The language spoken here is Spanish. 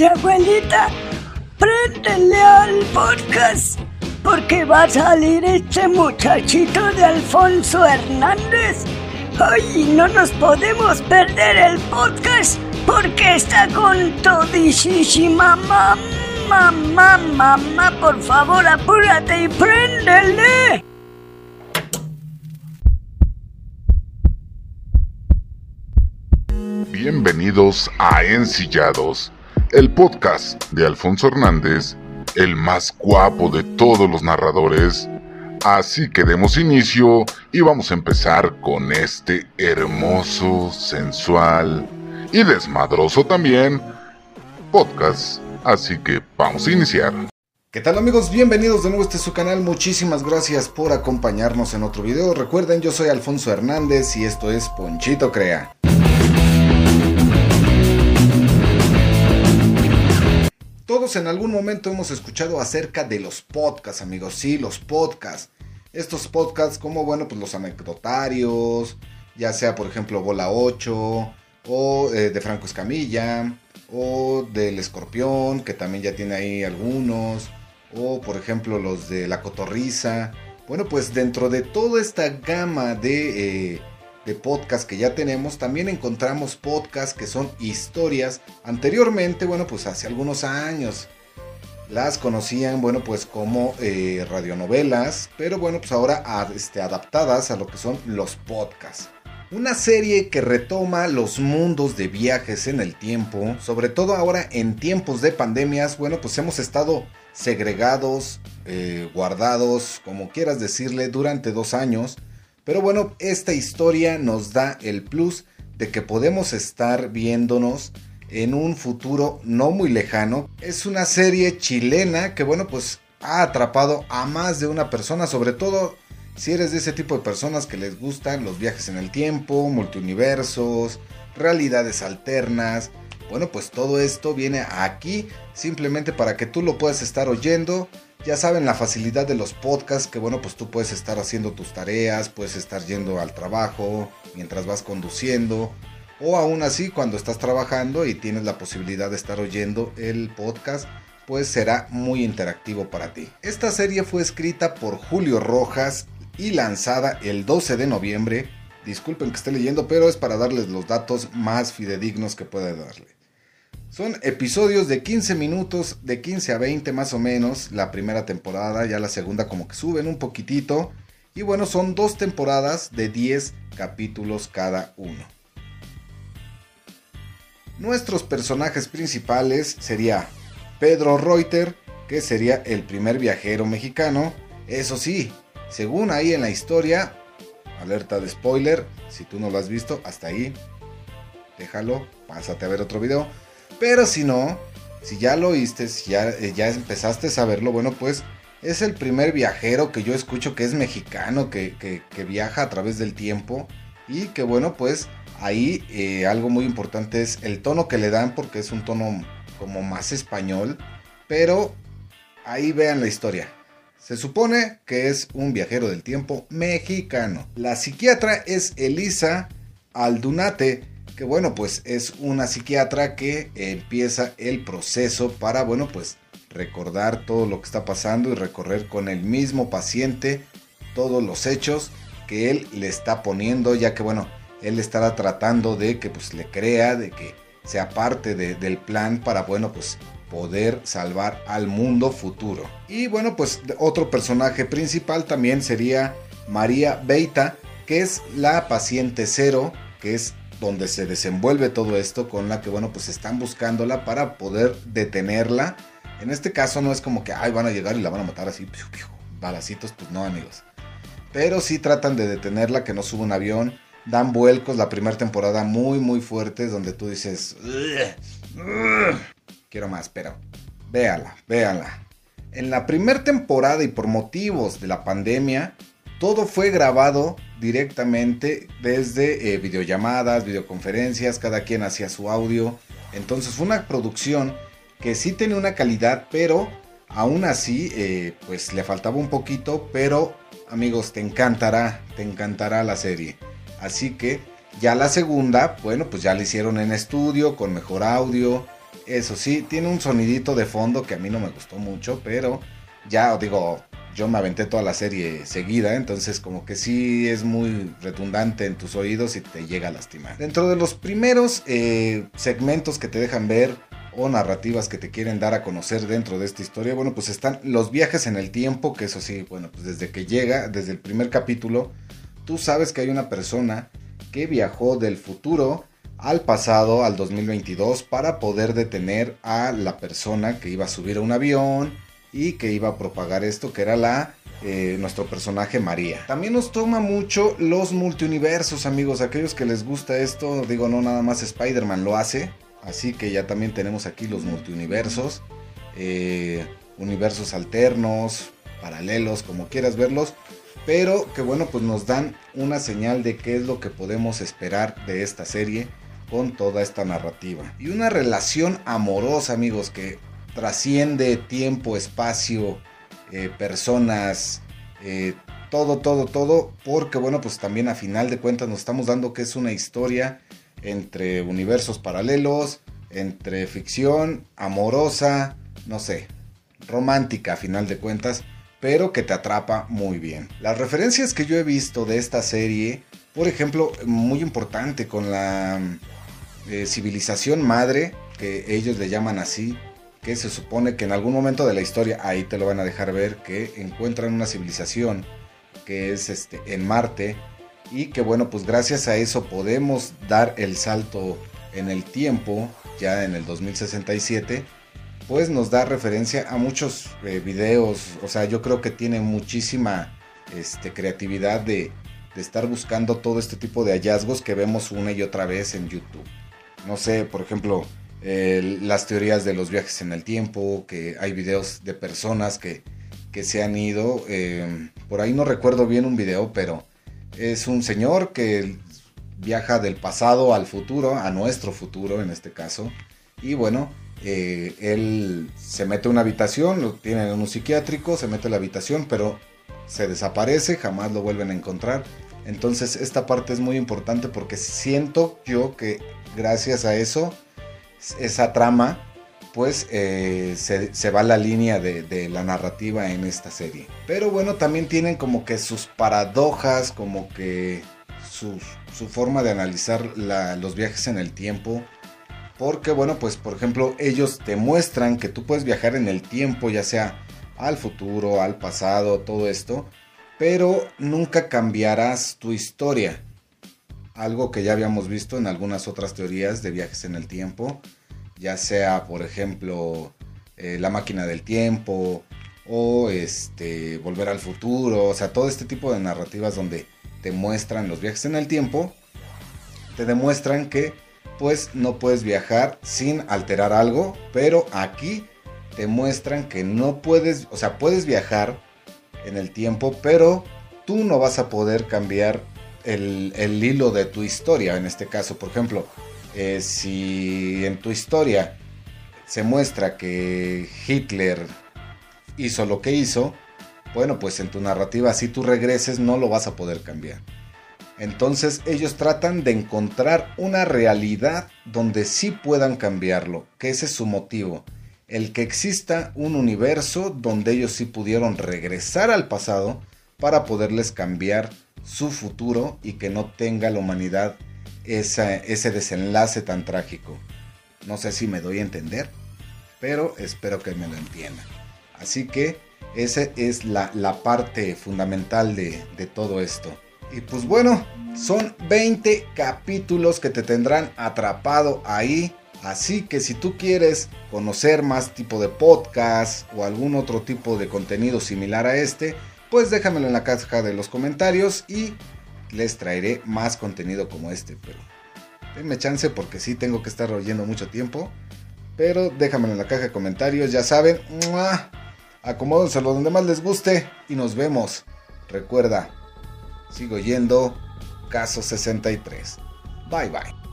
Oye, abuelita, préndele al podcast porque va a salir este muchachito de Alfonso Hernández. Ay, no nos podemos perder el podcast porque está con todísima mamá. Mamá, mamá, por favor, apúrate y préndele. Bienvenidos a Ensillados, el podcast de Alfonso Hernández, el más guapo de todos los narradores. Así que demos inicio y vamos a empezar con este hermoso, sensual y desmadroso también podcast. Así que vamos a iniciar. ¿Qué tal amigos? Bienvenidos de nuevo a este su canal. Muchísimas gracias por acompañarnos en otro video. Recuerden, yo soy Alfonso Hernández y esto es Ponchito Crea. Todos en algún momento hemos escuchado acerca de los podcasts, amigos. Sí, los podcasts. Estos podcasts como, bueno, pues los anecdotarios, ya sea por ejemplo Bola 8, o eh, de Franco Escamilla, o del Escorpión, que también ya tiene ahí algunos, o por ejemplo los de La Cotorriza. Bueno, pues dentro de toda esta gama de... Eh, de podcast que ya tenemos, también encontramos podcasts que son historias. Anteriormente, bueno, pues hace algunos años las conocían, bueno, pues como eh, radionovelas, pero bueno, pues ahora este, adaptadas a lo que son los podcasts. Una serie que retoma los mundos de viajes en el tiempo, sobre todo ahora en tiempos de pandemias, bueno, pues hemos estado segregados, eh, guardados, como quieras decirle, durante dos años pero bueno, esta historia nos da el plus de que podemos estar viéndonos en un futuro no muy lejano. Es una serie chilena que bueno, pues ha atrapado a más de una persona, sobre todo si eres de ese tipo de personas que les gustan los viajes en el tiempo, multiuniversos, realidades alternas. Bueno, pues todo esto viene aquí simplemente para que tú lo puedas estar oyendo ya saben la facilidad de los podcasts, que bueno, pues tú puedes estar haciendo tus tareas, puedes estar yendo al trabajo mientras vas conduciendo, o aún así cuando estás trabajando y tienes la posibilidad de estar oyendo el podcast, pues será muy interactivo para ti. Esta serie fue escrita por Julio Rojas y lanzada el 12 de noviembre. Disculpen que esté leyendo, pero es para darles los datos más fidedignos que pueda darle. Son episodios de 15 minutos, de 15 a 20 más o menos, la primera temporada, ya la segunda como que suben un poquitito. Y bueno, son dos temporadas de 10 capítulos cada uno. Nuestros personajes principales sería Pedro Reuter, que sería el primer viajero mexicano. Eso sí, según ahí en la historia, alerta de spoiler, si tú no lo has visto, hasta ahí, déjalo, pásate a ver otro video. Pero si no, si ya lo oíste, si ya, eh, ya empezaste a saberlo, bueno, pues es el primer viajero que yo escucho que es mexicano, que, viaja a través del tiempo. Y que bueno, pues ahí eh, algo muy importante es el tono que le dan, porque es un tono como más español. Pero ahí vean la historia. Se supone que es un viajero del tiempo mexicano. La psiquiatra es Elisa Aldunate que bueno, pues es una psiquiatra que empieza el proceso para, bueno, pues recordar todo lo que está pasando y recorrer con el mismo paciente todos los hechos que él le está poniendo, ya que bueno, él estará tratando de que pues le crea, de que sea parte del plan para, bueno, pues poder salvar al mundo futuro. Y bueno, pues otro personaje principal también sería María Beita, que es la paciente cero, que es donde se desenvuelve todo esto, con la que, bueno, pues están buscándola para poder detenerla. En este caso no es como que, ay, van a llegar y la van a matar así, balacitos, pues no, amigos. Pero sí tratan de detenerla, que no suba un avión. Dan vuelcos la primera temporada muy, muy fuertes, donde tú dices, quiero más, pero véala, véala. En la primera temporada y por motivos de la pandemia, todo fue grabado directamente desde eh, videollamadas, videoconferencias, cada quien hacía su audio. Entonces fue una producción que sí tenía una calidad, pero aún así eh, pues le faltaba un poquito, pero amigos, te encantará, te encantará la serie. Así que ya la segunda, bueno, pues ya la hicieron en estudio, con mejor audio, Eso sí, tiene un sonidito de fondo que a mí no me gustó mucho, pero ya digo, yo me aventé toda la serie seguida, entonces como que sí es muy redundante en tus oídos y te llega a lastimar. Dentro de los primeros eh, segmentos que te dejan ver o narrativas que te quieren dar a conocer dentro de esta historia, bueno, pues están los viajes en el tiempo, que eso sí, bueno, pues desde que llega, desde el primer capítulo, tú sabes que hay una persona que viajó del futuro al pasado, al 2022, para poder detener a la persona que iba a subir a un avión y que iba a propagar esto, que era la eh, nuestro personaje María. También nos toma mucho los multiuniversos, amigos, aquellos que les gusta esto, digo, no nada más Spider-Man lo hace, así que ya también tenemos aquí los multiuniversos, eh, universos alternos, paralelos, como quieras verlos, pero que bueno, pues nos dan una señal de qué es lo que podemos esperar de esta serie con toda esta narrativa. Y una relación amorosa, amigos, que trasciende tiempo, espacio, eh, personas, eh, todo, todo, todo, porque bueno, pues también a final de cuentas nos estamos dando que es una historia entre universos paralelos, entre ficción, amorosa, no sé, romántica a final de cuentas, pero que te atrapa muy bien. Las referencias que yo he visto de esta serie, por ejemplo, muy importante con la eh, civilización madre, que ellos le llaman así, que se supone que en algún momento de la historia, ahí te lo van a dejar ver, que encuentran una civilización que es este, en Marte y que bueno, pues gracias a eso podemos dar el salto en el tiempo, ya en el 2067, pues nos da referencia a muchos eh, videos, o sea, yo creo que tiene muchísima este, creatividad de, de estar buscando todo este tipo de hallazgos que vemos una y otra vez en YouTube. No sé, por ejemplo, las teorías de los viajes en el tiempo, que hay videos de personas que, se han ido. Eh, por ahí no recuerdo bien un video, pero es un señor que viaja del pasado al futuro, a nuestro futuro en este caso. Y bueno, eh, él se mete a una habitación, lo tiene en un psiquiátrico, se mete a la habitación, pero se desaparece, jamás lo vuelven a encontrar. Entonces esta parte es muy importante porque siento yo que gracias a eso esa trama, pues eh, se, va la línea de, la narrativa en esta serie. Pero bueno, también tienen como que sus paradojas, como que su, forma de analizar los viajes en el tiempo. Porque bueno, pues por ejemplo, ellos te muestran que tú puedes viajar en el tiempo, ya sea al futuro, al pasado, todo esto. Pero nunca cambiarás tu historia algo que ya habíamos visto en algunas otras teorías de viajes en el tiempo, ya sea, por ejemplo, eh, la máquina del tiempo o este, volver al futuro, o sea, todo este tipo de narrativas donde te muestran los viajes en el tiempo, te demuestran que pues no puedes viajar sin alterar algo, pero aquí te muestran que no puedes, o sea, puedes viajar en el tiempo, pero tú no vas a poder cambiar el, hilo de tu historia, en este caso, por ejemplo, eh, si en tu historia se muestra que Hitler hizo lo que hizo, bueno, pues en tu narrativa, si tú regreses, no lo vas a poder cambiar. Entonces ellos tratan de encontrar una realidad donde sí puedan cambiarlo, que ese es su motivo. El que exista un universo donde ellos sí pudieron regresar al pasado para poderles cambiar su futuro y que no tenga la humanidad ese desenlace tan trágico. No sé si me doy a entender, pero espero que me lo entiendan. Así que esa es la, parte fundamental de, de todo esto. Y pues bueno, son 20 capítulos que te tendrán atrapado ahí. Así que si tú quieres conocer más tipo de podcast o algún otro tipo de contenido similar a este, pues déjamelo en la caja de los comentarios y les traeré más contenido como este. Pero denme chance porque sí tengo que estar oyendo mucho tiempo. Pero déjamelo en la caja de comentarios, ya saben. Acomódenselo donde más les guste y nos vemos. Recuerda, sigo yendo. Caso 63. Bye bye.